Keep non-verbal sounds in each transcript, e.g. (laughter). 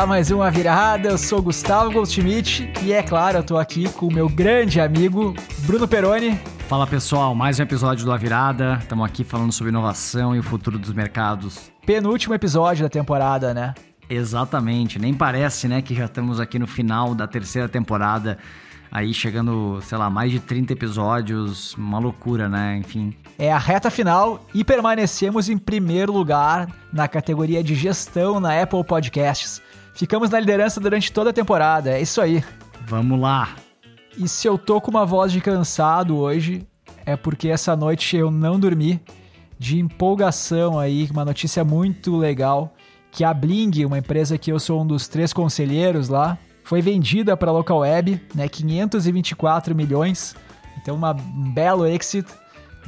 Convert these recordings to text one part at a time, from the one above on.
a mais uma virada. Eu sou Gustavo Goldschmidt e é claro, eu tô aqui com o meu grande amigo Bruno Peroni. Fala pessoal, mais um episódio do A Virada. Estamos aqui falando sobre inovação e o futuro dos mercados. Penúltimo episódio da temporada, né? Exatamente, nem parece, né, que já estamos aqui no final da terceira temporada aí chegando, sei lá, mais de 30 episódios, uma loucura, né? Enfim. É a reta final e permanecemos em primeiro lugar na categoria de gestão na Apple Podcasts. Ficamos na liderança durante toda a temporada, é isso aí. Vamos lá. E se eu tô com uma voz de cansado hoje, é porque essa noite eu não dormi de empolgação aí, uma notícia muito legal, que a Bling, uma empresa que eu sou um dos três conselheiros lá, foi vendida para a local web, né, 524 milhões. Então uma, um belo exit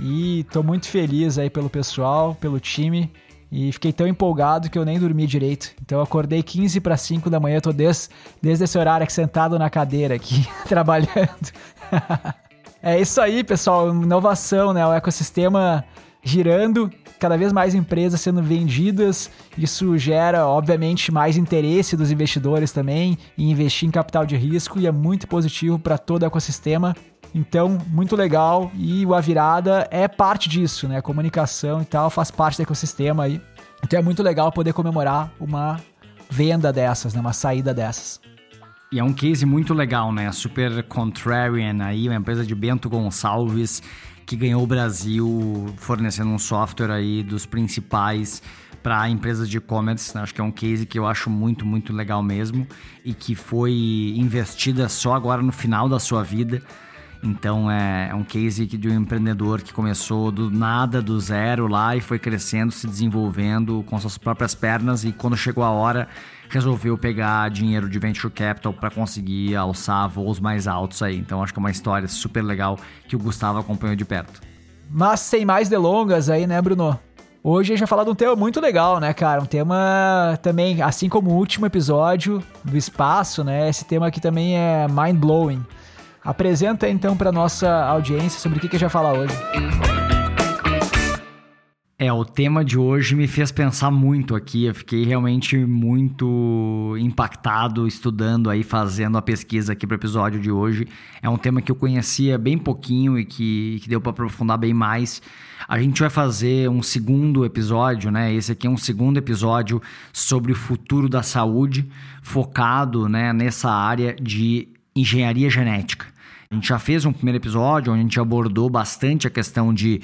e tô muito feliz aí pelo pessoal, pelo time e fiquei tão empolgado que eu nem dormi direito. Então eu acordei 15 para 5 da manhã, tô desde, desde esse horário aqui sentado na cadeira aqui (laughs) trabalhando. (laughs) é isso aí, pessoal, inovação, né? O ecossistema girando cada vez mais empresas sendo vendidas. Isso gera, obviamente, mais interesse dos investidores também em investir em capital de risco e é muito positivo para todo o ecossistema. Então, muito legal e o A Virada é parte disso, né? Comunicação e tal faz parte do ecossistema aí. Então é muito legal poder comemorar uma venda dessas, né? Uma saída dessas. E é um case muito legal, né? Super Contrarian aí, uma empresa de Bento Gonçalves que ganhou o Brasil fornecendo um software aí dos principais para empresas de e-commerce. Né? Acho que é um case que eu acho muito, muito legal mesmo e que foi investida só agora no final da sua vida. Então é, é um case de um empreendedor que começou do nada, do zero lá e foi crescendo, se desenvolvendo com suas próprias pernas e quando chegou a hora resolveu pegar dinheiro de venture capital para conseguir alçar voos mais altos aí. Então acho que é uma história super legal que o Gustavo acompanhou de perto. Mas sem mais delongas aí, né, Bruno? Hoje a gente vai falar de um tema muito legal, né, cara? Um tema também, assim como o último episódio do espaço, né? Esse tema aqui também é mind blowing. Apresenta então para nossa audiência sobre o que, que a gente vai falar hoje. É, o tema de hoje me fez pensar muito aqui. Eu fiquei realmente muito impactado estudando aí, fazendo a pesquisa aqui para o episódio de hoje. É um tema que eu conhecia bem pouquinho e que, que deu para aprofundar bem mais. A gente vai fazer um segundo episódio, né? Esse aqui é um segundo episódio sobre o futuro da saúde, focado né, nessa área de engenharia genética. A gente já fez um primeiro episódio onde a gente abordou bastante a questão de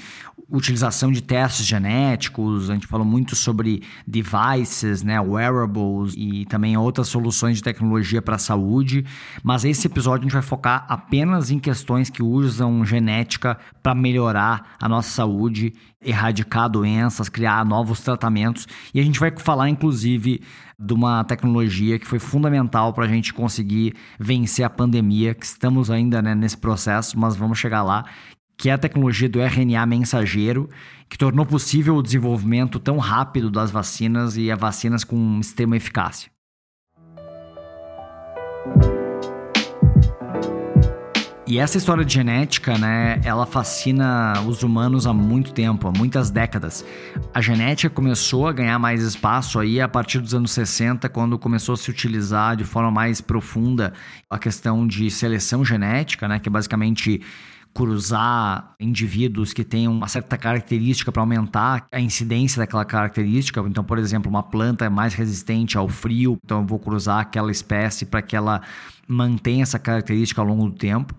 utilização de testes genéticos, a gente falou muito sobre devices, né, wearables e também outras soluções de tecnologia para a saúde, mas esse episódio a gente vai focar apenas em questões que usam genética para melhorar a nossa saúde, erradicar doenças, criar novos tratamentos. E a gente vai falar inclusive de uma tecnologia que foi fundamental para a gente conseguir vencer a pandemia, que estamos ainda né, nesse processo, mas vamos chegar lá, que é a tecnologia do RNA mensageiro, que tornou possível o desenvolvimento tão rápido das vacinas e as vacinas com extrema eficácia. E essa história de genética, né, ela fascina os humanos há muito tempo, há muitas décadas. A genética começou a ganhar mais espaço aí a partir dos anos 60, quando começou a se utilizar de forma mais profunda a questão de seleção genética, né, que é basicamente cruzar indivíduos que tenham uma certa característica para aumentar a incidência daquela característica. Então, por exemplo, uma planta é mais resistente ao frio, então eu vou cruzar aquela espécie para que ela mantenha essa característica ao longo do tempo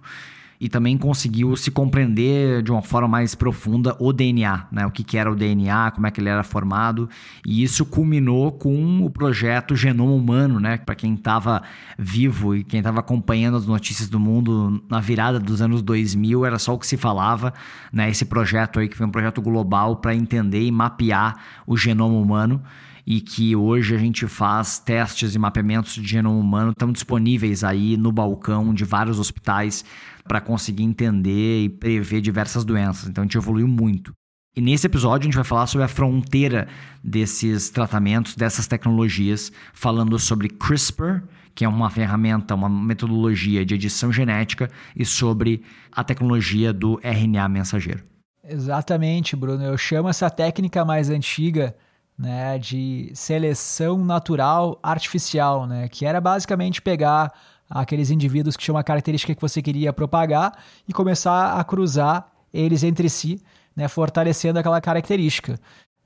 e também conseguiu se compreender de uma forma mais profunda o DNA, né? O que, que era o DNA, como é que ele era formado, e isso culminou com o projeto Genoma Humano, né? Para quem estava vivo e quem estava acompanhando as notícias do mundo na virada dos anos 2000, era só o que se falava, né? Esse projeto aí que foi um projeto global para entender e mapear o genoma humano e que hoje a gente faz testes e mapeamentos de genoma humano, estão disponíveis aí no balcão de vários hospitais para conseguir entender e prever diversas doenças. Então a gente evoluiu muito. E nesse episódio a gente vai falar sobre a fronteira desses tratamentos, dessas tecnologias, falando sobre CRISPR, que é uma ferramenta, uma metodologia de edição genética, e sobre a tecnologia do RNA mensageiro. Exatamente, Bruno. Eu chamo essa técnica mais antiga né, de seleção natural artificial, né, que era basicamente pegar aqueles indivíduos que tinham uma característica que você queria propagar e começar a cruzar eles entre si, né, fortalecendo aquela característica.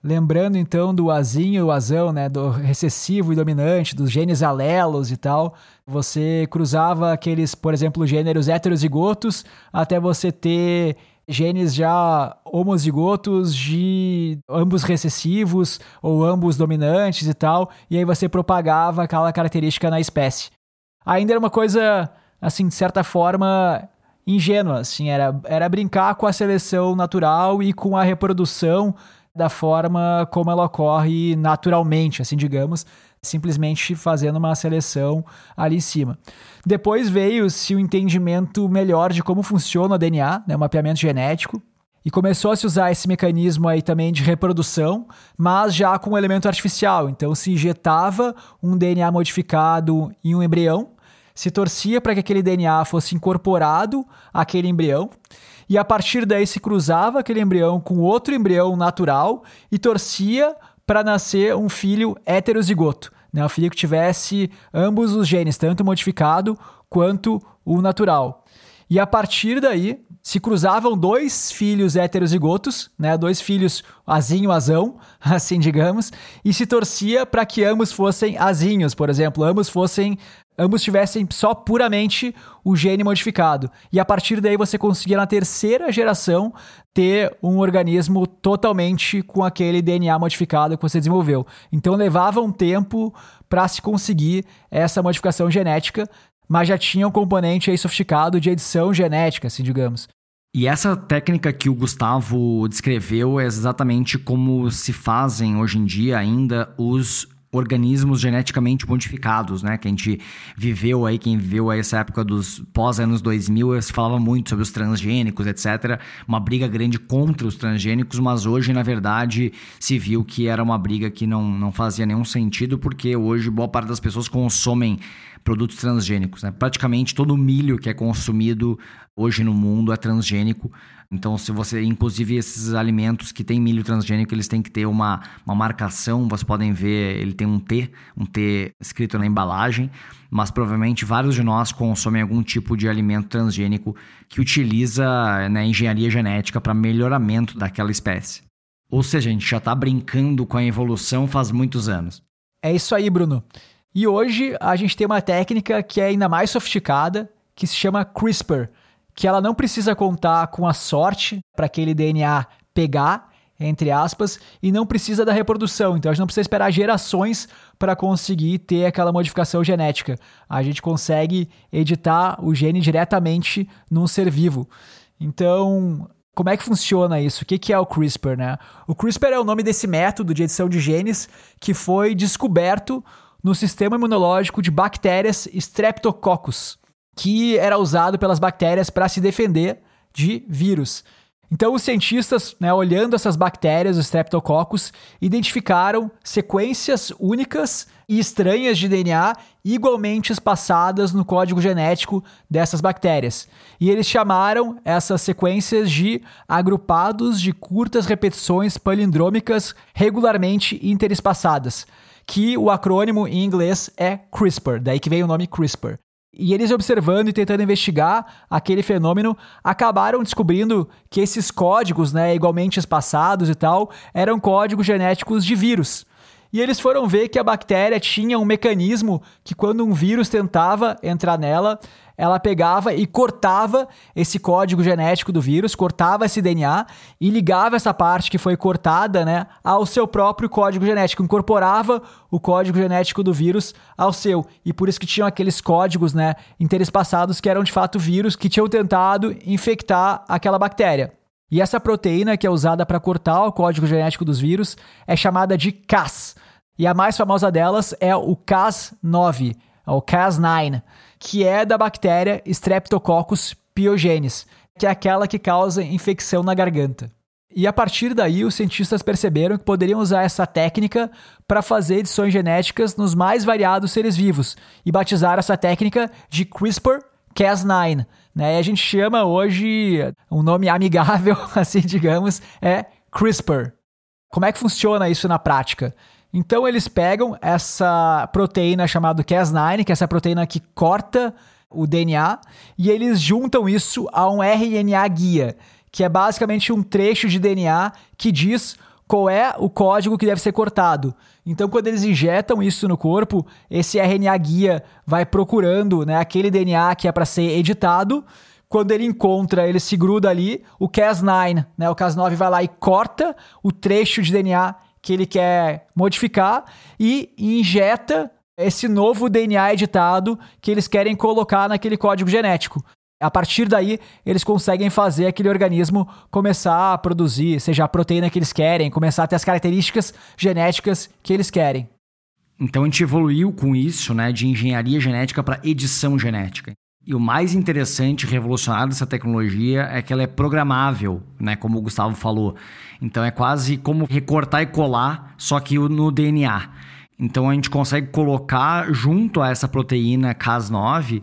Lembrando então do azinho e o azão, né, do recessivo e dominante, dos genes alelos e tal, você cruzava aqueles, por exemplo, gêneros heterozigotos até você ter genes já homozigotos de ambos recessivos ou ambos dominantes e tal, e aí você propagava aquela característica na espécie. Ainda era uma coisa, assim, de certa forma, ingênua, assim, era, era brincar com a seleção natural e com a reprodução da forma como ela ocorre naturalmente, assim digamos, simplesmente fazendo uma seleção ali em cima. Depois veio-se o entendimento melhor de como funciona o DNA, né, o mapeamento genético, e começou a se usar esse mecanismo aí também de reprodução, mas já com um elemento artificial. Então se injetava um DNA modificado em um embrião, se torcia para que aquele DNA fosse incorporado àquele embrião e a partir daí se cruzava aquele embrião com outro embrião natural e torcia para nascer um filho heterozigoto, né? um filho que tivesse ambos os genes, tanto modificado quanto o natural. E a partir daí se cruzavam dois filhos heterozigotos, né, dois filhos azinho azão, (laughs) assim digamos, e se torcia para que ambos fossem azinhos, por exemplo, ambos fossem ambos tivessem só puramente o gene modificado. E a partir daí você conseguia na terceira geração ter um organismo totalmente com aquele DNA modificado que você desenvolveu. Então levava um tempo para se conseguir essa modificação genética, mas já tinha um componente aí sofisticado de edição genética, assim digamos. E essa técnica que o Gustavo descreveu é exatamente como se fazem hoje em dia ainda os organismos geneticamente modificados, né? Que a gente viveu aí, quem viveu aí essa época dos pós-anos 2000, se falava muito sobre os transgênicos, etc. Uma briga grande contra os transgênicos, mas hoje, na verdade, se viu que era uma briga que não, não fazia nenhum sentido, porque hoje boa parte das pessoas consomem produtos transgênicos. Né? Praticamente todo milho que é consumido hoje no mundo é transgênico. Então, se você, inclusive esses alimentos que têm milho transgênico, eles têm que ter uma, uma marcação. Vocês podem ver, ele tem um T, um T escrito na embalagem. Mas provavelmente vários de nós consomem algum tipo de alimento transgênico que utiliza né, engenharia genética para melhoramento daquela espécie. Ou seja, a gente já está brincando com a evolução faz muitos anos. É isso aí, Bruno. E hoje a gente tem uma técnica que é ainda mais sofisticada, que se chama CRISPR, que ela não precisa contar com a sorte para aquele DNA pegar, entre aspas, e não precisa da reprodução. Então a gente não precisa esperar gerações para conseguir ter aquela modificação genética. A gente consegue editar o gene diretamente num ser vivo. Então, como é que funciona isso? O que é o CRISPR, né? O CRISPR é o nome desse método de edição de genes que foi descoberto no sistema imunológico de bactérias Streptococcus, que era usado pelas bactérias para se defender de vírus. Então, os cientistas, né, olhando essas bactérias, os Streptococcus, identificaram sequências únicas e estranhas de DNA igualmente espaçadas no código genético dessas bactérias. E eles chamaram essas sequências de agrupados de curtas repetições palindrômicas regularmente interespaçadas que o acrônimo em inglês é CRISPR, daí que veio o nome CRISPR. E eles observando e tentando investigar aquele fenômeno, acabaram descobrindo que esses códigos, né, igualmente espaçados e tal, eram códigos genéticos de vírus. E eles foram ver que a bactéria tinha um mecanismo que quando um vírus tentava entrar nela, ela pegava e cortava esse código genético do vírus, cortava esse DNA e ligava essa parte que foi cortada, né, ao seu próprio código genético, incorporava o código genético do vírus ao seu. E por isso que tinham aqueles códigos, né, interespaçados que eram de fato vírus que tinham tentado infectar aquela bactéria. E essa proteína que é usada para cortar o código genético dos vírus é chamada de Cas. E a mais famosa delas é o Cas9, o Cas9 que é da bactéria Streptococcus pyogenes, que é aquela que causa infecção na garganta. E a partir daí, os cientistas perceberam que poderiam usar essa técnica para fazer edições genéticas nos mais variados seres vivos e batizaram essa técnica de CRISPR-Cas9. Né? E a gente chama hoje, um nome amigável, (laughs) assim digamos, é CRISPR. Como é que funciona isso na prática? Então eles pegam essa proteína chamada Cas9, que é essa proteína que corta o DNA, e eles juntam isso a um RNA guia, que é basicamente um trecho de DNA que diz qual é o código que deve ser cortado. Então, quando eles injetam isso no corpo, esse RNA guia vai procurando né, aquele DNA que é para ser editado. Quando ele encontra, ele se gruda ali, o Cas9, né, o Cas9 vai lá e corta o trecho de DNA que ele quer modificar e injeta esse novo DNA editado que eles querem colocar naquele código genético. A partir daí, eles conseguem fazer aquele organismo começar a produzir, seja a proteína que eles querem, começar a ter as características genéticas que eles querem. Então a gente evoluiu com isso, né, de engenharia genética para edição genética. E o mais interessante revolucionário dessa tecnologia é que ela é programável, né, como o Gustavo falou. Então é quase como recortar e colar, só que no DNA. Então a gente consegue colocar junto a essa proteína Cas9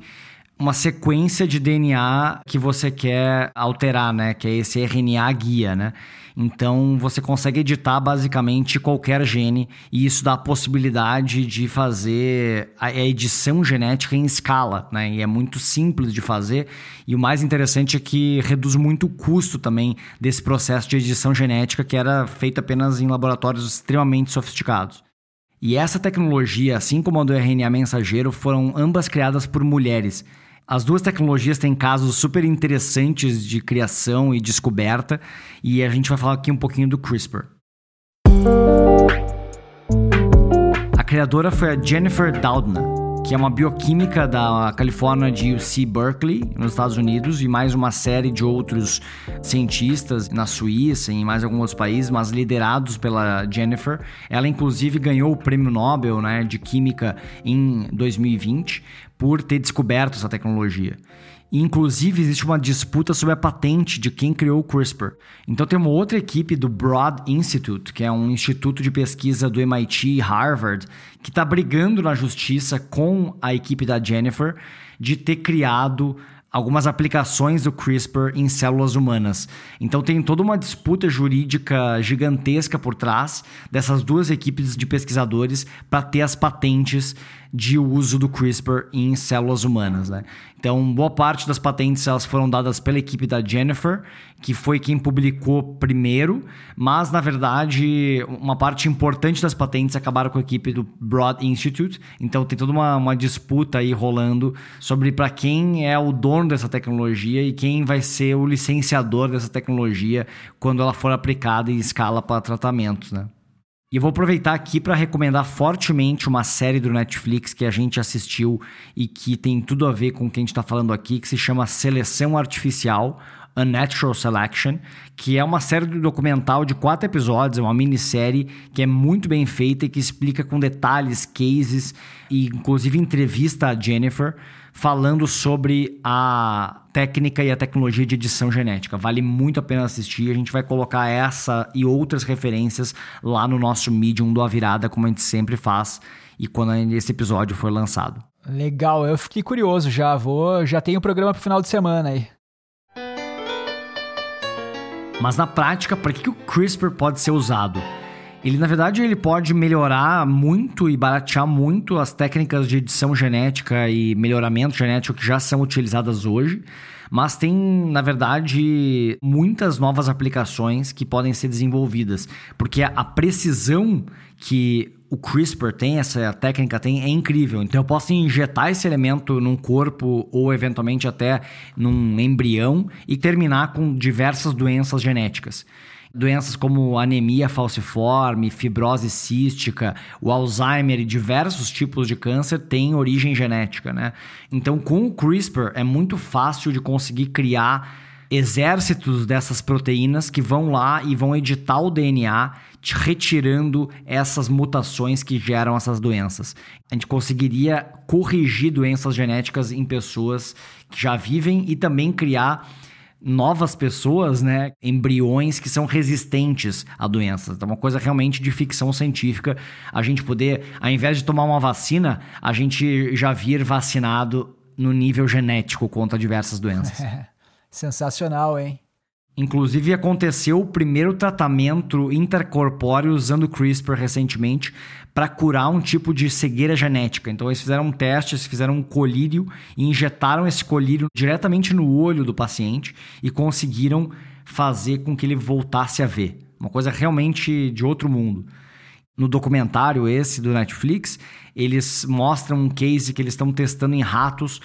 uma sequência de DNA que você quer alterar, né? Que é esse RNA guia, né? Então você consegue editar basicamente qualquer gene e isso dá a possibilidade de fazer a edição genética em escala, né? E é muito simples de fazer. E o mais interessante é que reduz muito o custo também desse processo de edição genética que era feito apenas em laboratórios extremamente sofisticados. E essa tecnologia, assim como a do RNA mensageiro, foram ambas criadas por mulheres. As duas tecnologias têm casos super interessantes de criação e descoberta, e a gente vai falar aqui um pouquinho do CRISPR. A criadora foi a Jennifer Doudna, que é uma bioquímica da Califórnia de UC Berkeley, nos Estados Unidos, e mais uma série de outros cientistas na Suíça e em mais alguns outros países, mas liderados pela Jennifer. Ela, inclusive, ganhou o prêmio Nobel né, de Química em 2020 por ter descoberto essa tecnologia. Inclusive, existe uma disputa sobre a patente de quem criou o CRISPR. Então, tem uma outra equipe do Broad Institute, que é um instituto de pesquisa do MIT e Harvard, que está brigando na justiça com a equipe da Jennifer de ter criado algumas aplicações do CRISPR em células humanas. Então tem toda uma disputa jurídica gigantesca por trás dessas duas equipes de pesquisadores para ter as patentes de uso do CRISPR em células humanas. Né? Então, boa parte das patentes elas foram dadas pela equipe da Jennifer, que foi quem publicou primeiro, mas na verdade uma parte importante das patentes acabaram com a equipe do Broad Institute. Então tem toda uma, uma disputa aí rolando sobre para quem é o dono dessa tecnologia e quem vai ser o licenciador dessa tecnologia quando ela for aplicada em escala para tratamentos, né? E eu vou aproveitar aqui para recomendar fortemente uma série do Netflix que a gente assistiu e que tem tudo a ver com o que a gente está falando aqui, que se chama Seleção Artificial, A Natural Selection, que é uma série de documental de quatro episódios, é uma minissérie que é muito bem feita e que explica com detalhes, cases e inclusive entrevista a Jennifer falando sobre a técnica e a tecnologia de edição genética. Vale muito a pena assistir. A gente vai colocar essa e outras referências lá no nosso Medium do A Virada, como a gente sempre faz, e quando esse episódio for lançado. Legal, eu fiquei curioso já. Vou, já tenho o programa pro final de semana aí. Mas na prática, para que o CRISPR pode ser usado? Ele, na verdade, ele pode melhorar muito e baratear muito as técnicas de edição genética e melhoramento genético que já são utilizadas hoje, mas tem, na verdade, muitas novas aplicações que podem ser desenvolvidas, porque a precisão que o CRISPR tem, essa técnica tem, é incrível. Então eu posso injetar esse elemento num corpo ou eventualmente até num embrião e terminar com diversas doenças genéticas. Doenças como anemia falciforme, fibrose cística, o Alzheimer e diversos tipos de câncer têm origem genética, né? Então, com o CRISPR é muito fácil de conseguir criar exércitos dessas proteínas que vão lá e vão editar o DNA, retirando essas mutações que geram essas doenças. A gente conseguiria corrigir doenças genéticas em pessoas que já vivem e também criar novas pessoas, né, embriões que são resistentes a doenças. Então, é uma coisa realmente de ficção científica, a gente poder, ao invés de tomar uma vacina, a gente já vir vacinado no nível genético contra diversas doenças. (laughs) sensacional, hein? Inclusive aconteceu o primeiro tratamento intercorpóreo usando CRISPR recentemente para curar um tipo de cegueira genética. Então eles fizeram um teste, eles fizeram um colírio e injetaram esse colírio diretamente no olho do paciente e conseguiram fazer com que ele voltasse a ver. Uma coisa realmente de outro mundo. No documentário esse do Netflix, eles mostram um case que eles estão testando em ratos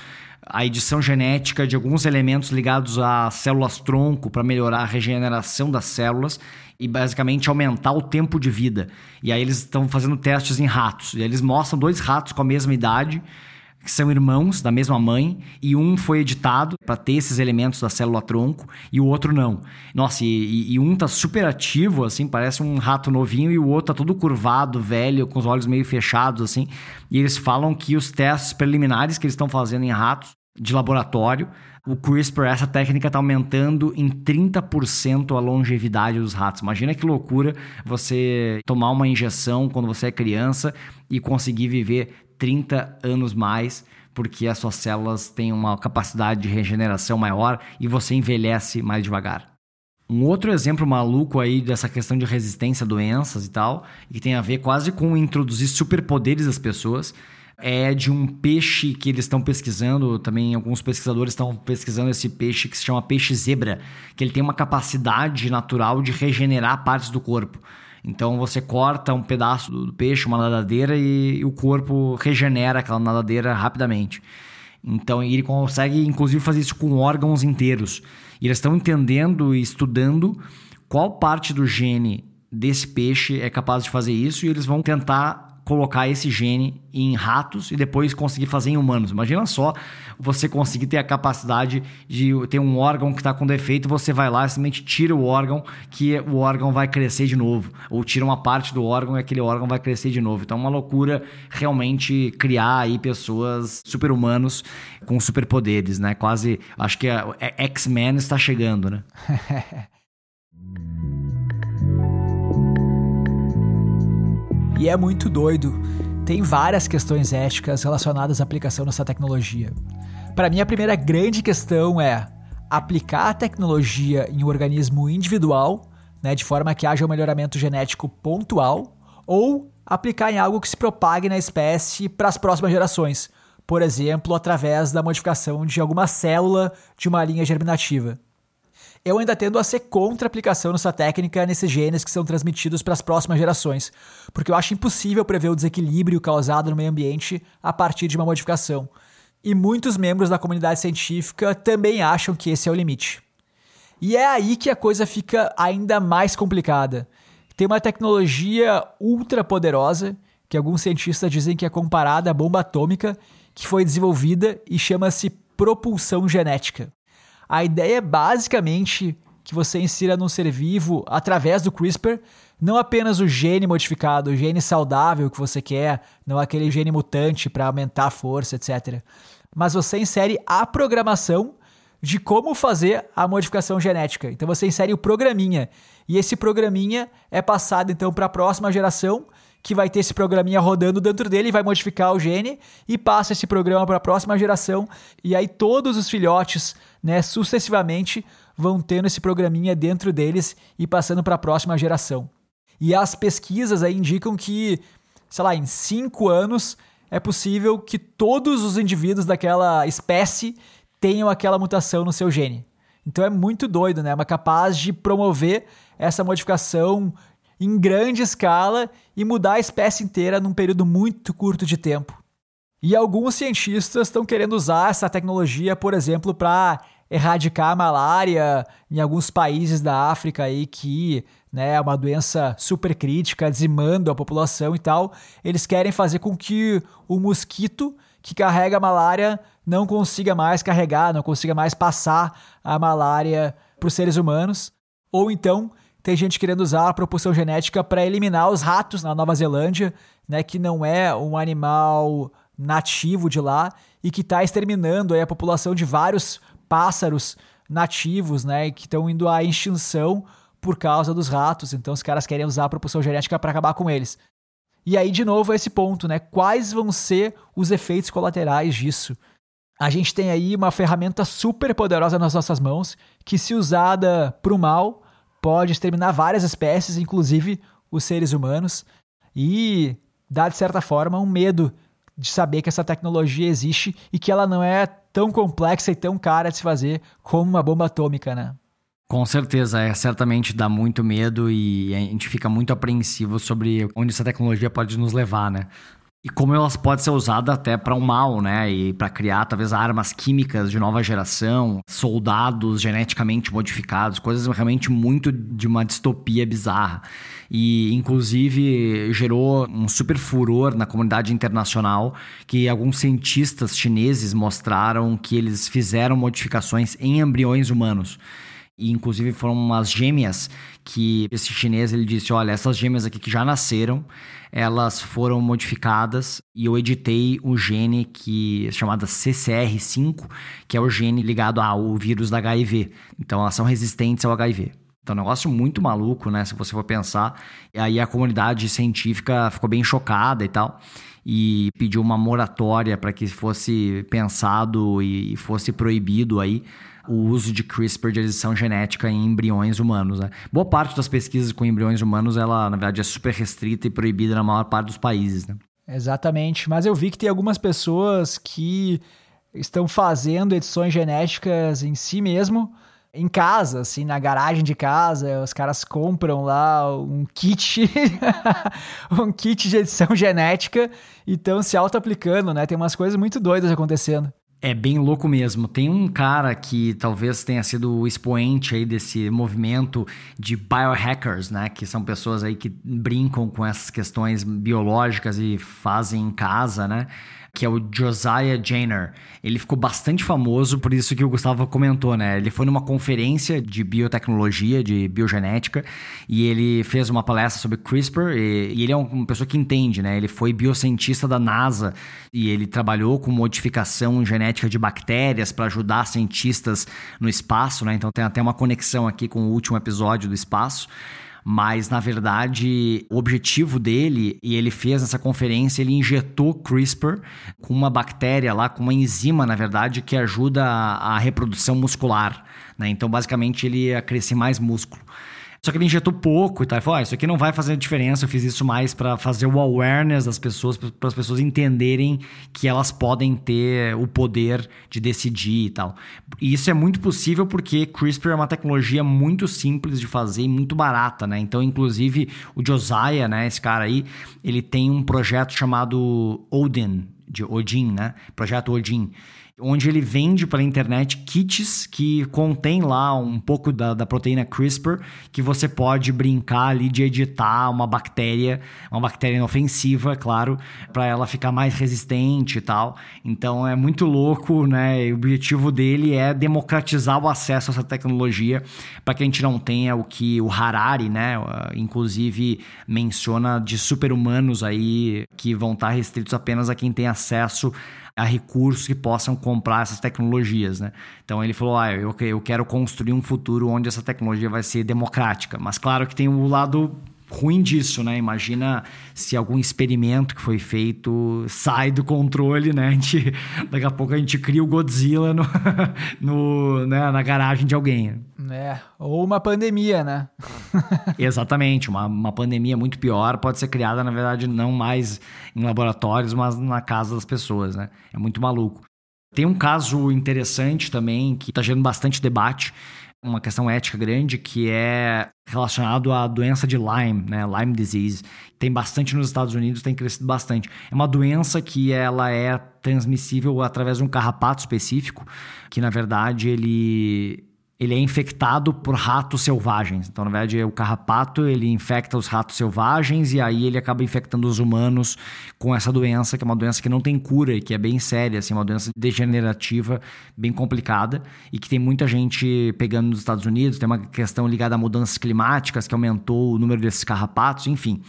a edição genética de alguns elementos ligados a células tronco para melhorar a regeneração das células e basicamente aumentar o tempo de vida. E aí eles estão fazendo testes em ratos. E eles mostram dois ratos com a mesma idade, que são irmãos da mesma mãe, e um foi editado para ter esses elementos da célula tronco e o outro não. Nossa, e, e, um tá super ativo, assim, parece um rato novinho, e o outro tá todo curvado, velho, com os olhos meio fechados, assim. E eles falam que os testes preliminares que eles estão fazendo em ratos de laboratório o CRISPR, essa técnica está aumentando em 30% a longevidade dos ratos. Imagina que loucura você tomar uma injeção quando você é criança e conseguir viver 30 anos mais, porque as suas células têm uma capacidade de regeneração maior e você envelhece mais devagar. Um outro exemplo maluco aí dessa questão de resistência a doenças e tal, e que tem a ver quase com introduzir superpoderes às pessoas, é de um peixe que eles estão pesquisando, também alguns pesquisadores estão pesquisando esse peixe que se chama peixe zebra, que ele tem uma capacidade natural de regenerar partes do corpo. Então você corta um pedaço do peixe, uma nadadeira, e, o corpo regenera aquela nadadeira rapidamente. Então ele consegue, inclusive, fazer isso com órgãos inteiros. E eles estão entendendo e estudando qual parte do gene desse peixe é capaz de fazer isso, e eles vão tentar colocar esse gene em ratos e depois conseguir fazer em humanos. Imagina só você conseguir ter a capacidade de ter um órgão que está com defeito, você vai lá e simplesmente tira o órgão, que o órgão vai crescer de novo. Ou tira uma parte do órgão e aquele órgão vai crescer de novo. Então é uma loucura realmente criar aí pessoas super-humanos com superpoderes, né? Quase, acho que X-Men está chegando, né? (laughs) E é muito doido. Tem várias questões éticas relacionadas à aplicação dessa tecnologia. Para mim, a primeira grande questão é aplicar a tecnologia em um organismo individual, né, de forma que haja um melhoramento genético pontual, ou aplicar em algo que se propague na espécie para as próximas gerações, por exemplo, através da modificação de alguma célula de uma linha germinativa eu ainda tendo a ser contra a aplicação dessa técnica nesses genes que são transmitidos para as próximas gerações, porque eu acho impossível prever o desequilíbrio causado no meio ambiente a partir de uma modificação. E muitos membros da comunidade científica também acham que esse é o limite. E é aí que a coisa fica ainda mais complicada. Tem uma tecnologia ultra poderosa, que alguns cientistas dizem que é comparada à bomba atômica, que foi desenvolvida e chama-se propulsão genética. A ideia é basicamente que você insira num ser vivo, através do CRISPR, não apenas o gene modificado, o gene saudável que você quer, não aquele gene mutante para aumentar a força, etc. Mas você insere a programação de como fazer a modificação genética. Então você insere o programinha e esse programinha é passado então para a próxima geração que vai ter esse programinha rodando dentro dele, vai modificar o gene e passa esse programa para a próxima geração. E aí todos os filhotes, né, sucessivamente vão tendo esse programinha dentro deles e passando para a próxima geração. E as pesquisas aí indicam que, sei lá, em cinco anos é possível que todos os indivíduos daquela espécie tenham aquela mutação no seu gene. Então é muito doido, né? É capaz de promover essa modificação em grande escala e mudar a espécie inteira num período muito curto de tempo. E alguns cientistas estão querendo usar essa tecnologia, por exemplo, para erradicar a malária em alguns países da África aí que né, é uma doença super crítica, dizimando a população e tal. Eles querem fazer com que o mosquito que carrega a malária não consiga mais carregar, não consiga mais passar a malária para os seres humanos. Ou então tem gente querendo usar a propulsão genética para eliminar os ratos na Nova Zelândia, né, que não é um animal nativo de lá e que está exterminando a população de vários pássaros nativos, né, que estão indo à extinção por causa dos ratos. Então os caras querem usar a propulsão genética para acabar com eles. E aí de novo esse ponto, né? Quais vão ser os efeitos colaterais disso? A gente tem aí uma ferramenta super poderosa nas nossas mãos, que se usada para o mal, pode exterminar várias espécies, inclusive os seres humanos, e dá de certa forma um medo de saber que essa tecnologia existe e que ela não é tão complexa e tão cara de se fazer como uma bomba atômica, né? Com certeza, é certamente dá muito medo e a gente fica muito apreensivo sobre onde essa tecnologia pode nos levar, né? E como elas podem ser usadas até para o mal, né? E para criar talvez armas químicas de nova geração, soldados geneticamente modificados, coisas realmente muito de uma distopia bizarra. E inclusive gerou um super furor na comunidade internacional que alguns cientistas chineses mostraram que eles fizeram modificações em embriões humanos. E inclusive foram umas gêmeas que esse chinês ele disse: olha, essas gêmeas aqui que já nasceram, elas foram modificadas e eu editei o gene que é chamado CCR5, que é o gene ligado ao vírus da HIV. Então elas são resistentes ao HIV. Então, é um negócio muito maluco, né? Se você for pensar. E aí a comunidade científica ficou bem chocada e tal. E pediu uma moratória para que fosse pensado e fosse proibido aí o uso de CRISPR de edição genética em embriões humanos. Né? Boa parte das pesquisas com embriões humanos, ela na verdade é super restrita e proibida na maior parte dos países. Né? Exatamente, mas eu vi que tem algumas pessoas que estão fazendo edições genéticas em si mesmo, em casa, assim, na garagem de casa, os caras compram lá um kit, (laughs) um kit de edição genética e estão se auto-aplicando, né? Tem umas coisas muito doidas acontecendo. É bem louco mesmo. Tem um cara que talvez tenha sido o expoente aí desse movimento de biohackers, né? Que são pessoas aí que brincam com essas questões biológicas e fazem em casa, né? Que é o Josiah Janer. Ele ficou bastante famoso por isso que o Gustavo comentou, né? Ele foi numa conferência de biotecnologia, de biogenética, e ele fez uma palestra sobre CRISPR, e, e ele é uma pessoa que entende, né? Ele foi biocientista da NASA e ele trabalhou com modificação genética de bactérias para ajudar cientistas no espaço, né? Então tem até uma conexão aqui com o último episódio do espaço mas na verdade o objetivo dele, e ele fez nessa conferência, ele injetou CRISPR com uma bactéria lá, com uma enzima, na verdade, que ajuda a, reprodução muscular. Né? Então, basicamente, ele ia crescer mais músculo. Só que ele injetou pouco e tal. Ele falou: ah, isso aqui não vai fazer diferença. Eu fiz isso mais para fazer o awareness das pessoas, para as pessoas entenderem que elas podem ter o poder de decidir e tal. E isso é muito possível porque CRISPR é uma tecnologia muito simples de fazer e muito barata, né? Então, inclusive, o Josiah, né, esse cara aí, ele tem um projeto chamado Odin, de Odin, né? Projeto Odin onde ele vende pela internet kits que contém lá um pouco da, da proteína CRISPR que você pode brincar ali de editar uma bactéria, uma bactéria inofensiva, é claro, para ela ficar mais resistente e tal. Então é muito louco, né? o objetivo dele é democratizar o acesso a essa tecnologia para que a gente não tenha o que o Harari, né, inclusive menciona de super-humanos aí que vão estar restritos apenas a quem tem acesso a recursos que possam comprar essas tecnologias, né? Então ele falou, ah, eu, eu quero construir um futuro onde essa tecnologia vai ser democrática. Mas claro que tem o lado ruim disso, né? Imagina se algum experimento que foi feito sai do controle, né? A gente, (laughs) daqui a pouco a gente cria o Godzilla no, (laughs) no né? na garagem de alguém. É, ou uma pandemia, né? (laughs) Exatamente, uma, uma pandemia muito pior pode ser criada, na verdade, não mais em laboratórios, mas na casa das pessoas, né? É muito maluco. Tem um caso interessante também que está gerando bastante debate, uma questão ética grande que é relacionado à doença de Lyme, né? Lyme disease. Tem bastante nos Estados Unidos, tem crescido bastante. É uma doença que ela é transmissível através de um carrapato específico, que na verdade ele ele é infectado por ratos selvagens. Então, na verdade, o carrapato ele infecta os ratos selvagens e aí ele acaba infectando os humanos com essa doença, que é uma doença que não tem cura e que é bem séria, assim, uma doença degenerativa bem complicada e que tem muita gente pegando nos Estados Unidos. Tem uma questão ligada a mudanças climáticas que aumentou o número desses carrapatos, enfim.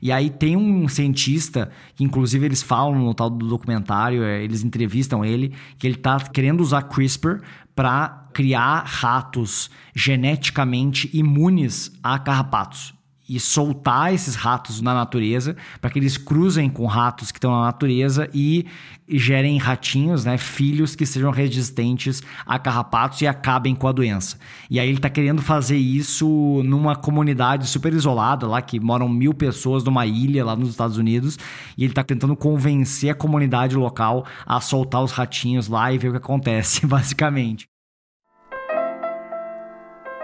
E aí tem um cientista, que inclusive eles falam no tal do documentário, é, eles entrevistam ele, que ele está querendo usar CRISPR para criar ratos geneticamente imunes a carrapatos. E soltar esses ratos na natureza para que eles cruzem com ratos que estão na natureza e gerem ratinhos, né, filhos que sejam resistentes a carrapatos e acabem com a doença. E aí ele está querendo fazer isso numa comunidade super isolada lá que moram mil pessoas numa ilha lá nos Estados Unidos e ele está tentando convencer a comunidade local a soltar os ratinhos lá e ver o que acontece, (laughs) basicamente.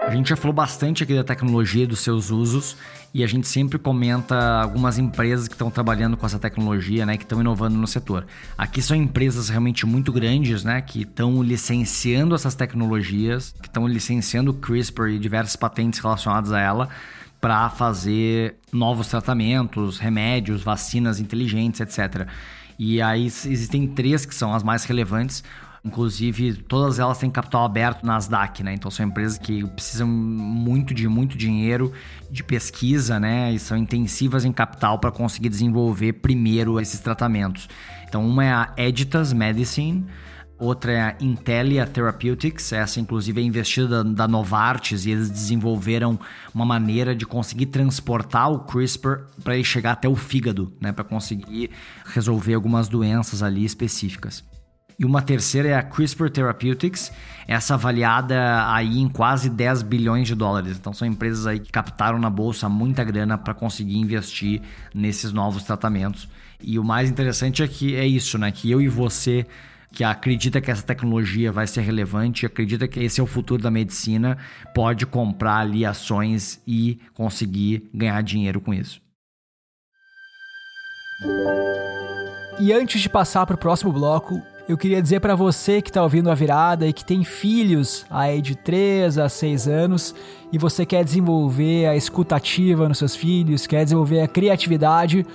A gente já falou bastante aqui da tecnologia, dos seus usos, e a gente sempre comenta algumas empresas que estão trabalhando com essa tecnologia, né, que estão inovando no setor. Aqui são empresas realmente muito grandes, né, que estão licenciando essas tecnologias, que estão licenciando o CRISPR e diversas patentes relacionadas a ela para fazer novos tratamentos, remédios, vacinas inteligentes, etc. E aí existem três que são as mais relevantes. Inclusive, todas elas têm capital aberto nas Nasdaq, né? Então são empresas que precisam muito de muito dinheiro de pesquisa, né? E são intensivas em capital para conseguir desenvolver primeiro esses tratamentos. Então, uma é a Editas Medicine, outra é a Intellia Therapeutics, essa inclusive é investida da, da Novartis e eles desenvolveram uma maneira de conseguir transportar o CRISPR para ele chegar até o fígado, né, para conseguir resolver algumas doenças ali específicas. E uma terceira é a CRISPR Therapeutics, essa avaliada aí em quase 10 bilhões de dólares. Então são empresas aí que captaram na bolsa muita grana para conseguir investir nesses novos tratamentos. E o mais interessante é que é isso, né? Que eu e você que acredita que essa tecnologia vai ser relevante, acredita que esse é o futuro da medicina, pode comprar ali ações e conseguir ganhar dinheiro com isso. E antes de passar para o próximo bloco, eu queria dizer para você que está ouvindo a virada e que tem filhos aí de 3 a 6 anos e você quer desenvolver a escutativa nos seus filhos, quer desenvolver a criatividade,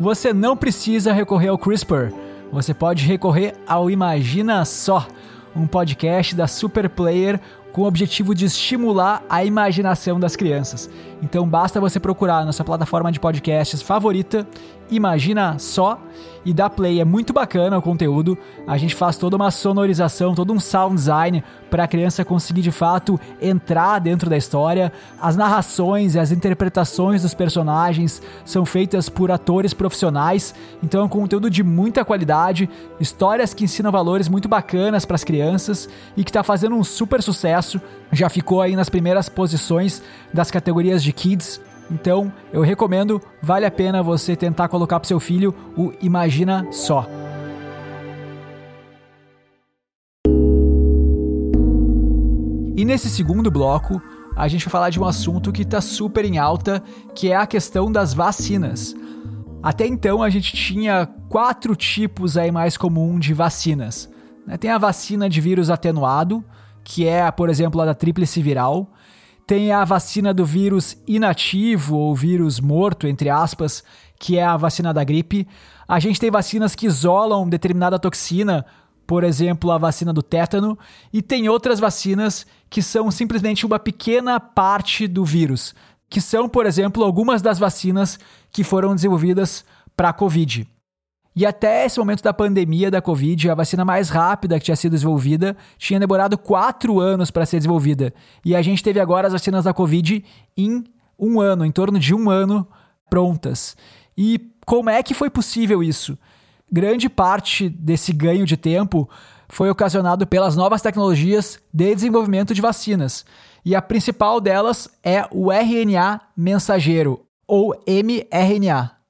você não precisa recorrer ao CRISPR. Você pode recorrer ao Imagina Só, um podcast da Super Player com o objetivo de estimular a imaginação das crianças. Então basta você procurar nossa plataforma de podcasts favorita, Imagina Só, e dar play. É muito bacana o conteúdo. A gente faz toda uma sonorização, todo um sound design para a criança conseguir de fato entrar dentro da história. As narrações e as interpretações dos personagens são feitas por atores profissionais, então é um conteúdo de muita qualidade, histórias que ensinam valores muito bacanas para as crianças e que está fazendo um super sucesso. Já ficou aí nas primeiras posições das categorias de kids então, eu recomendo, vale a pena você tentar colocar para seu filho o Imagina Só. E nesse segundo bloco, a gente vai falar de um assunto que está super em alta, que é a questão das vacinas. Até então a gente tinha quatro tipos aí mais comum de vacinas. Né? Tem a vacina de vírus atenuado, que é, por exemplo, a da tríplice viral. Tem a vacina do vírus inativo ou vírus morto, entre aspas, que é a vacina da gripe. A gente tem vacinas que isolam determinada toxina, por exemplo, a vacina do tétano, e tem outras vacinas que são simplesmente uma pequena parte do vírus, que são, por exemplo, algumas das vacinas que foram desenvolvidas para a Covid. E até esse momento da pandemia da Covid, a vacina mais rápida que tinha sido desenvolvida tinha demorado quatro anos para ser desenvolvida. E a gente teve agora as vacinas da Covid em um ano, em torno de um ano prontas. E como é que foi possível isso? Grande parte desse ganho de tempo foi ocasionado pelas novas tecnologias de desenvolvimento de vacinas. E a principal delas é o RNA mensageiro, ou mRNA.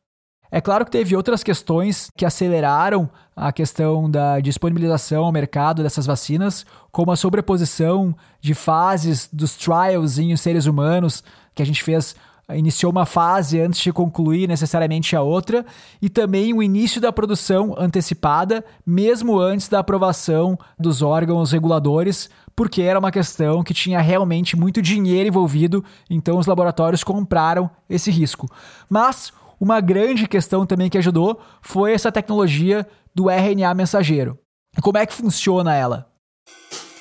É claro que teve outras questões que aceleraram a questão da disponibilização ao mercado dessas vacinas, como a sobreposição de fases dos trials em seres humanos, que a gente fez iniciou uma fase antes de concluir necessariamente a outra, e também o início da produção antecipada, mesmo antes da aprovação dos órgãos reguladores, porque era uma questão que tinha realmente muito dinheiro envolvido, então os laboratórios compraram esse risco. Mas uma grande questão também que ajudou foi essa tecnologia do RNA mensageiro. Como é que funciona ela?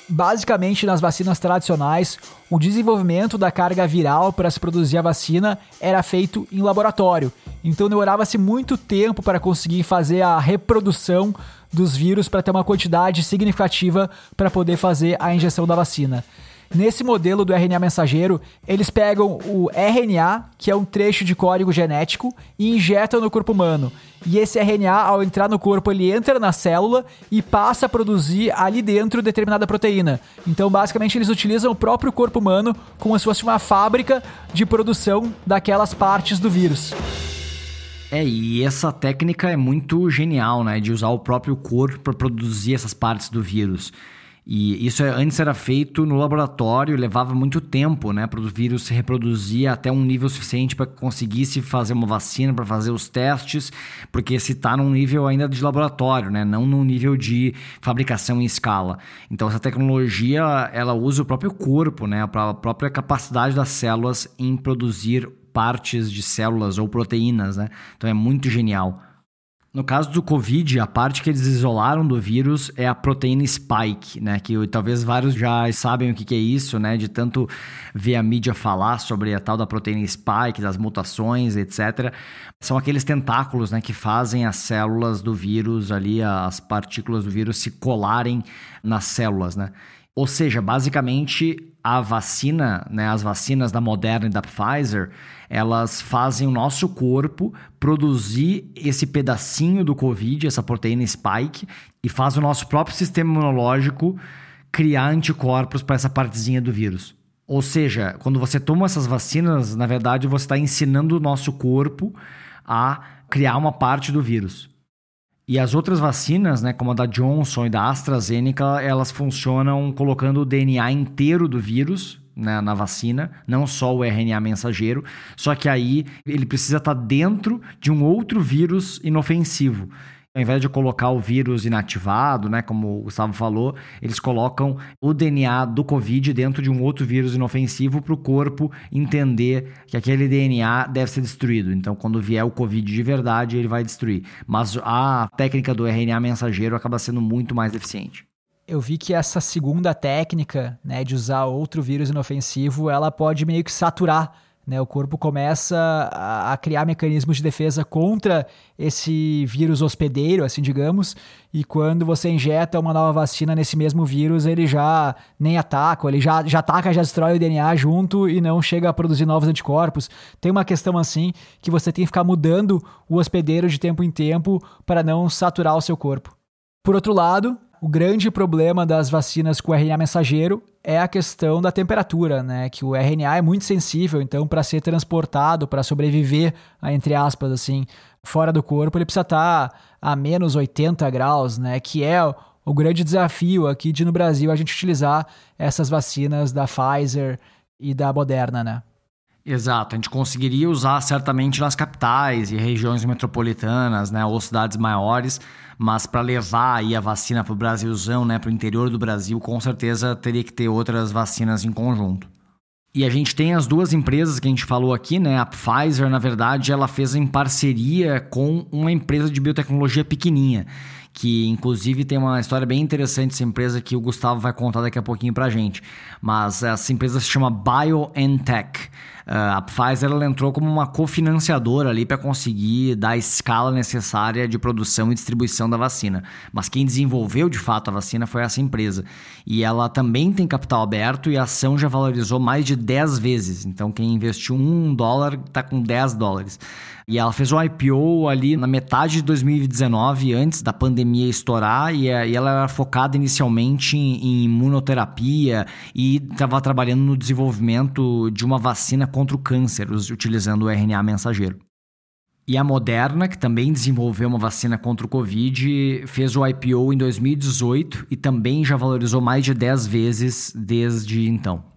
Basicamente, nas vacinas tradicionais, o desenvolvimento da carga viral para se produzir a vacina era feito em laboratório. Então demorava-se muito tempo para conseguir fazer a reprodução dos vírus para ter uma quantidade significativa para poder fazer a injeção da vacina. Nesse modelo do RNA mensageiro, eles pegam o RNA, que é um trecho de código genético, e injetam no corpo humano. E esse RNA, ao entrar no corpo, ele entra na célula e passa a produzir ali dentro determinada proteína. Então, basicamente, eles utilizam o próprio corpo humano como se fosse uma fábrica de produção daquelas partes do vírus. É, e essa técnica é muito genial, né? De usar o próprio corpo para produzir essas partes do vírus. E isso é, antes era feito no laboratório, levava muito tempo, né, para o vírus se reproduzir até um nível suficiente para que conseguisse fazer uma vacina, para fazer os testes, porque se está num nível ainda de laboratório, né, não num nível de fabricação em escala. Então essa tecnologia, ela usa o próprio corpo, né, a própria capacidade das células em produzir partes de células ou proteínas, né? Então é muito genial. No caso do Covid, a parte que eles isolaram do vírus é a proteína spike, né? Que talvez vários já sabem o que, é isso, né? De tanto ver a mídia falar sobre a tal da proteína spike, das mutações, etc. São aqueles tentáculos, né? Que fazem as células do vírus ali, as partículas do vírus se colarem nas células, né? Ou seja, basicamente a vacina, né, as vacinas da Moderna e da Pfizer, elas fazem o nosso corpo produzir esse pedacinho do Covid, essa proteína spike, e faz o nosso próprio sistema imunológico criar anticorpos para essa partezinha do vírus. Ou seja, quando você toma essas vacinas, na verdade você está ensinando o nosso corpo a criar uma parte do vírus. E as outras vacinas, né, como a da Johnson e da AstraZeneca, elas funcionam colocando o DNA inteiro do vírus né, na vacina, não só o RNA mensageiro, só que aí ele precisa estar dentro de um outro vírus inofensivo. Ao invés de colocar o vírus inativado, né, como o Gustavo falou, eles colocam o DNA do Covid dentro de um outro vírus inofensivo para o corpo entender que aquele DNA deve ser destruído. Então, quando vier o Covid de verdade, ele vai destruir. Mas a técnica do RNA mensageiro acaba sendo muito mais eficiente eu vi que essa segunda técnica, né, de usar outro vírus inofensivo, ela pode meio que saturar né, o corpo começa a, a, criar mecanismos de defesa contra esse vírus hospedeiro, assim digamos, e quando você injeta uma nova vacina nesse mesmo vírus, ele já nem ataca, ele já, já ataca, já destrói o DNA junto e não chega a produzir novos anticorpos. Tem uma questão assim que você tem que ficar mudando o hospedeiro de tempo em tempo para não saturar o seu corpo. Por outro lado, o grande problema das vacinas com RNA mensageiro é a questão da temperatura, né? Que o RNA é muito sensível, então para ser transportado, para sobreviver, entre aspas, assim, fora do corpo, ele precisa estar tá a menos 80 graus, né? Que é o grande desafio aqui de no Brasil a gente utilizar essas vacinas da Pfizer e da Moderna, né? Exato, a gente conseguiria usar certamente nas capitais e regiões metropolitanas, né, ou cidades maiores, mas para levar aí a vacina para o Brasilzão, né, para o interior do Brasil, com certeza teria que ter outras vacinas em conjunto. E a gente tem as duas empresas que a gente falou aqui, né? A Pfizer, na verdade, ela fez em parceria com uma empresa de biotecnologia pequenininha, que inclusive tem uma história bem interessante essa empresa que o Gustavo vai contar daqui a pouquinho pra gente. Mas essa empresa se chama BioNTech. Uh, a Pfizer ela entrou como uma cofinanciadora ali para conseguir dar a escala necessária de produção e distribuição da vacina. Mas quem desenvolveu de fato a vacina foi essa empresa. E ela também tem capital aberto e a ação já valorizou mais de 10 vezes. Então quem investiu um dólar está com 10 dólares. E ela fez o IPO ali na metade de 2019, antes da pandemia estourar, e, e ela era focada inicialmente em imunoterapia e estava trabalhando no desenvolvimento de uma vacina contra o câncer, utilizando o RNA mensageiro. E a Moderna, que também desenvolveu uma vacina contra o Covid, fez o IPO em 2018 e também já valorizou mais de 10 vezes desde então.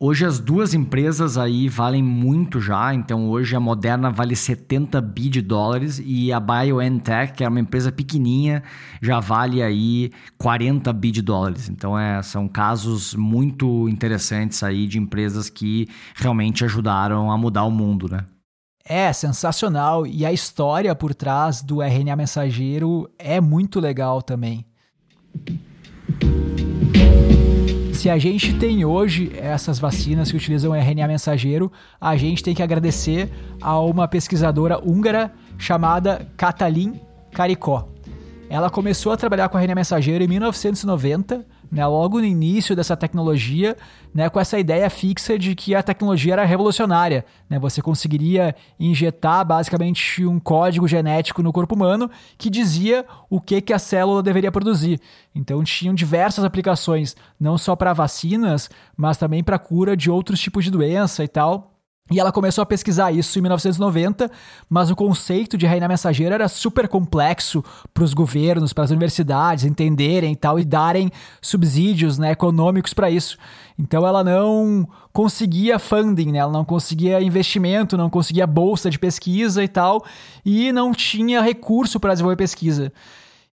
Hoje as duas empresas aí valem muito já, então hoje a Moderna vale 70 bi de dólares e a BioNTech, que é uma empresa pequenininha, já vale aí 40 bi de dólares. Então é, são casos muito interessantes aí de empresas que realmente ajudaram a mudar o mundo, né? É sensacional e a história por trás do RNA mensageiro é muito legal também. Se a gente tem hoje essas vacinas que utilizam RNA mensageiro, a gente tem que agradecer a uma pesquisadora húngara chamada Katalin Karikó. Ela começou a trabalhar com RNA mensageiro em 1990, né, logo no início dessa tecnologia, né, com essa ideia fixa de que a tecnologia era revolucionária. Né, você conseguiria injetar basicamente um código genético no corpo humano que dizia o que, que a célula deveria produzir. Então tinham diversas aplicações, não só para vacinas, mas também para cura de outros tipos de doença e tal. E ela começou a pesquisar isso em 1990, mas o conceito de reina mensageira era super complexo para os governos, para as universidades entenderem e tal e darem subsídios né, econômicos para isso. Então ela não conseguia funding, né? ela não conseguia investimento, não conseguia bolsa de pesquisa e tal, e não tinha recurso para desenvolver pesquisa.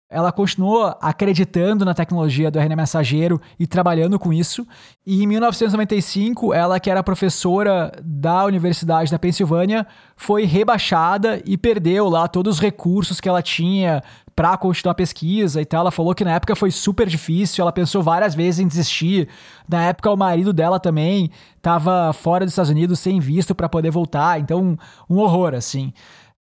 Ela continuou acreditando na tecnologia do RNA mensageiro e trabalhando com isso. E em 1995, ela, que era professora da Universidade da Pensilvânia, foi rebaixada e perdeu lá todos os recursos que ela tinha para continuar a pesquisa e tal. Ela falou que na época foi super difícil, ela pensou várias vezes em desistir. Na época, o marido dela também estava fora dos Estados Unidos sem visto para poder voltar. Então, um horror, assim.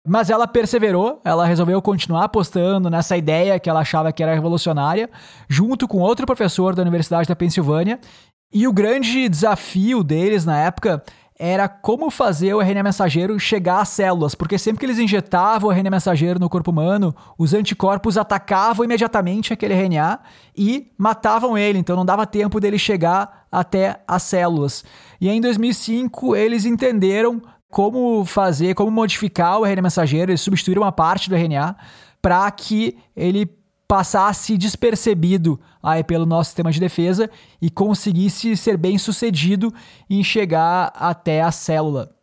Mas ela perseverou, ela resolveu continuar apostando nessa ideia que ela achava que era revolucionária, junto com outro professor da Universidade da Pensilvânia. E o grande desafio deles na época era como fazer o RNA mensageiro chegar às células, porque sempre que eles injetavam o RNA mensageiro no corpo humano, os anticorpos atacavam imediatamente aquele RNA e matavam ele, então não dava tempo dele chegar até as células. E aí, em 2005 eles entenderam como fazer, como modificar o RNA mensageiro, eles substituíram uma parte do RNA para que ele passasse despercebido aí pelo nosso sistema de defesa e conseguisse ser bem sucedido em chegar até a célula.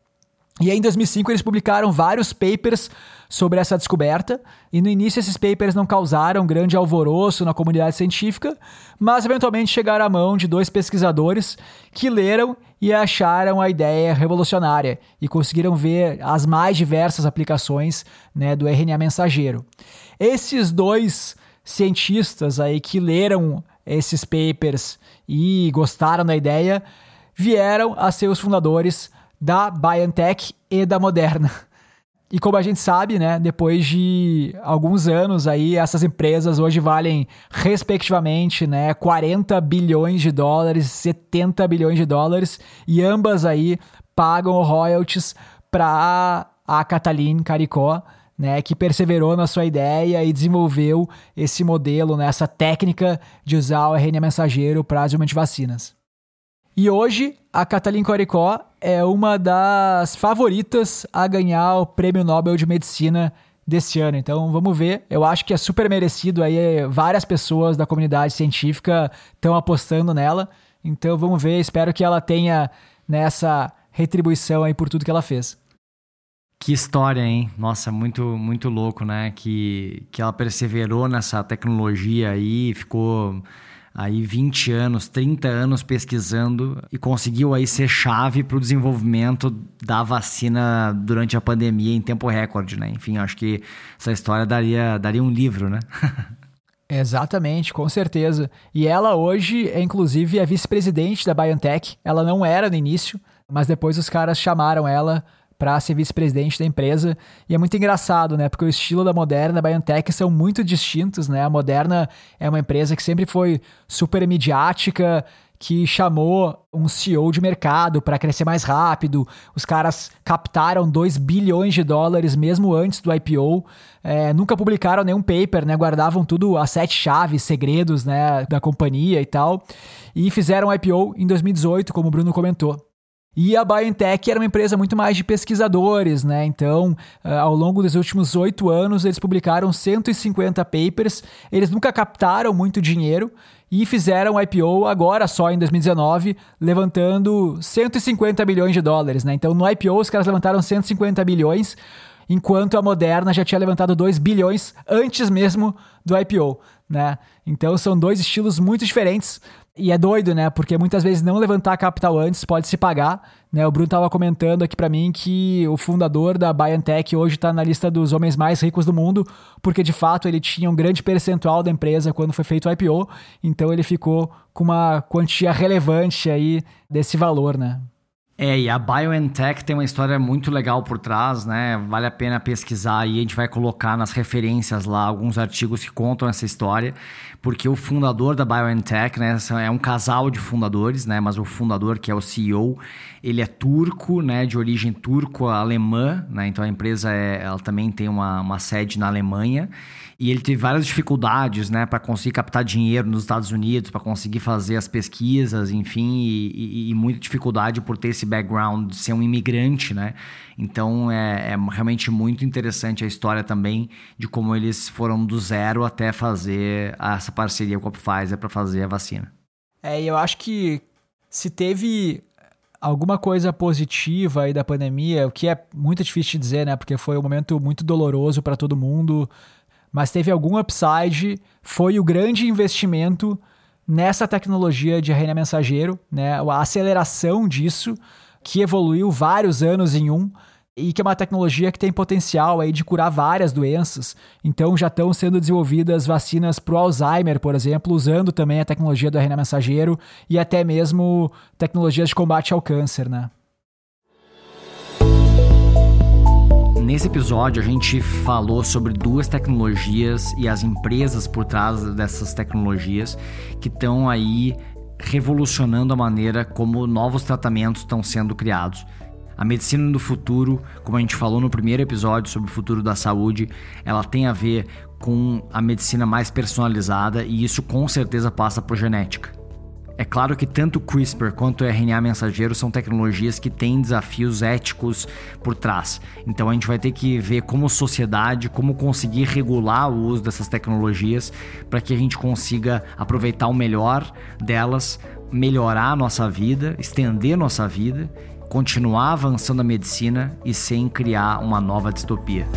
E aí, em 2005 eles publicaram vários papers sobre essa descoberta, e no início esses papers não causaram grande alvoroço na comunidade científica, mas eventualmente chegaram à mão de dois pesquisadores que leram e acharam a ideia revolucionária e conseguiram ver as mais diversas aplicações né, do RNA mensageiro. Esses dois cientistas aí que leram esses papers e gostaram da ideia vieram a ser os fundadores da BioNTech e da Moderna. E como a gente sabe, né, depois de alguns anos aí, essas empresas hoje valem respectivamente, né, 40 bilhões de dólares, 70 bilhões de dólares, e ambas aí pagam royalties para a Catalin Caricó, né, que perseverou na sua ideia e desenvolveu esse modelo, né, essa técnica de usar o RNA mensageiro para de vacinas. E hoje, a Kathleen Coricó é uma das favoritas a ganhar o Prêmio Nobel de Medicina desse ano. Então, vamos ver. Eu acho que é super merecido aí. Várias pessoas da comunidade científica estão apostando nela. Então, vamos ver. Espero que ela tenha nessa retribuição aí por tudo que ela fez. Que história, hein? Nossa, muito muito louco, né? Que, que ela perseverou nessa tecnologia aí, ficou aí 20 anos, 30 anos pesquisando e conseguiu aí ser chave para o desenvolvimento da vacina durante a pandemia em tempo recorde, né? Enfim, acho que essa história daria, daria um livro, né? (laughs) Exatamente, com certeza. E ela hoje é inclusive a vice-presidente da BioNTech. Ela não era no início, mas depois os caras chamaram ela para ser vice-presidente da empresa. E é muito engraçado, né? Porque o estilo da Moderna e da BioNTech são muito distintos, né? A Moderna é uma empresa que sempre foi super midiática, que chamou um CEO de mercado para crescer mais rápido. Os caras captaram 2 bilhões de dólares mesmo antes do IPO. É, nunca publicaram nenhum paper, né? Guardavam tudo as sete chaves, segredos, né? Da companhia e tal. E fizeram IPO em 2018, como o Bruno comentou. E a BioNTech era uma empresa muito mais de pesquisadores, né? Então, uh, ao longo dos últimos oito anos, eles publicaram 150 papers. Eles nunca captaram muito dinheiro e fizeram IPO agora só em 2019, levantando 150 bilhões de dólares, né? Então, no IPO, os caras levantaram 150 bilhões, enquanto a Moderna já tinha levantado 2 bilhões antes mesmo do IPO, né? Então, são dois estilos muito diferentes. E é doido, né? Porque muitas vezes não levantar capital antes pode se pagar. Né? O Bruno estava comentando aqui para mim que o fundador da BioNTech hoje está na lista dos homens mais ricos do mundo, porque de fato ele tinha um grande percentual da empresa quando foi feito o IPO, então ele ficou com uma quantia relevante aí desse valor, né? É, e a BioNTech tem uma história muito legal por trás, né? Vale a pena pesquisar e a gente vai colocar nas referências lá alguns artigos que contam essa história, porque o fundador da BioNTech, né, é um casal de fundadores, né, mas o fundador, que é o CEO, ele é turco, né, de origem turco-alemã, né? Então a empresa é, ela também tem uma, uma sede na Alemanha e ele teve várias dificuldades, né, para conseguir captar dinheiro nos Estados Unidos, para conseguir fazer as pesquisas, enfim, e, e, e, muita dificuldade por ter esse background de ser um imigrante, né? Então é, é, realmente muito interessante a história também de como eles foram do zero até fazer essa parceria com a Pfizer para fazer a vacina. É, eu acho que se teve alguma coisa positiva aí da pandemia, o que é muito difícil de dizer, né? Porque foi um momento muito doloroso para todo mundo mas teve algum upside, foi o grande investimento nessa tecnologia de RNA mensageiro, né? A aceleração disso, que evoluiu vários anos em um, e que é uma tecnologia que tem potencial aí de curar várias doenças. Então já estão sendo desenvolvidas vacinas para o Alzheimer, por exemplo, usando também a tecnologia do RNA mensageiro e até mesmo tecnologias de combate ao câncer, né? Nesse episódio, a gente falou sobre duas tecnologias e as empresas por trás dessas tecnologias que estão aí revolucionando a maneira como novos tratamentos estão sendo criados. A medicina do futuro, como a gente falou no primeiro episódio sobre o futuro da saúde, ela tem a ver com a medicina mais personalizada e isso com certeza passa por genética. É claro que tanto CRISPR quanto RNA mensageiro são tecnologias que têm desafios éticos por trás. Então a gente vai ter que ver como sociedade, como conseguir regular o uso dessas tecnologias para que a gente consiga aproveitar o melhor delas, melhorar a nossa vida, estender nossa vida, continuar avançando a medicina e sem criar uma nova distopia.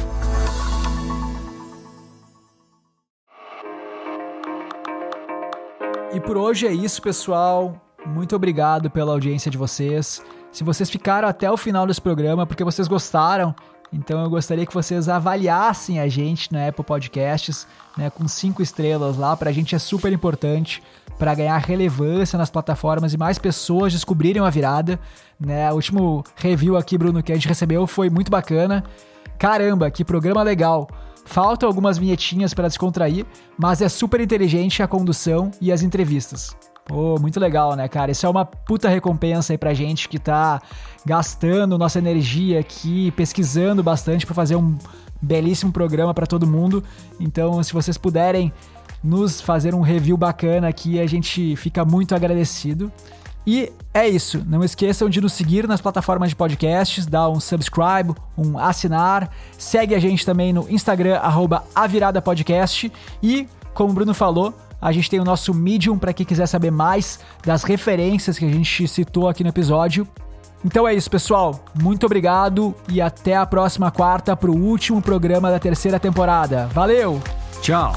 E por hoje é isso, pessoal. Muito obrigado pela audiência de vocês. Se vocês ficaram até o final desse programa porque vocês gostaram, então eu gostaria que vocês avaliassem a gente na Apple Podcasts, né, com cinco estrelas lá. Para a gente é super importante para ganhar relevância nas plataformas e mais pessoas descobrirem a virada. Né? O último review aqui, Bruno, que a gente recebeu foi muito bacana. Caramba, que programa legal! Faltam algumas vinhetinhas para descontrair, mas é super inteligente a condução e as entrevistas. Pô, muito legal, né, cara? Isso é uma puta recompensa aí pra gente que tá gastando nossa energia aqui, pesquisando bastante para fazer um belíssimo programa para todo mundo. Então, se vocês puderem nos fazer um review bacana aqui, a gente fica muito agradecido. E é isso. Não esqueçam de nos seguir nas plataformas de podcasts, dar um subscribe, um assinar. Segue a gente também no Instagram, arroba Podcast. E, como o Bruno falou, a gente tem o nosso Medium para quem quiser saber mais das referências que a gente citou aqui no episódio. Então é isso, pessoal. Muito obrigado e até a próxima quarta para o último programa da terceira temporada. Valeu! Tchau!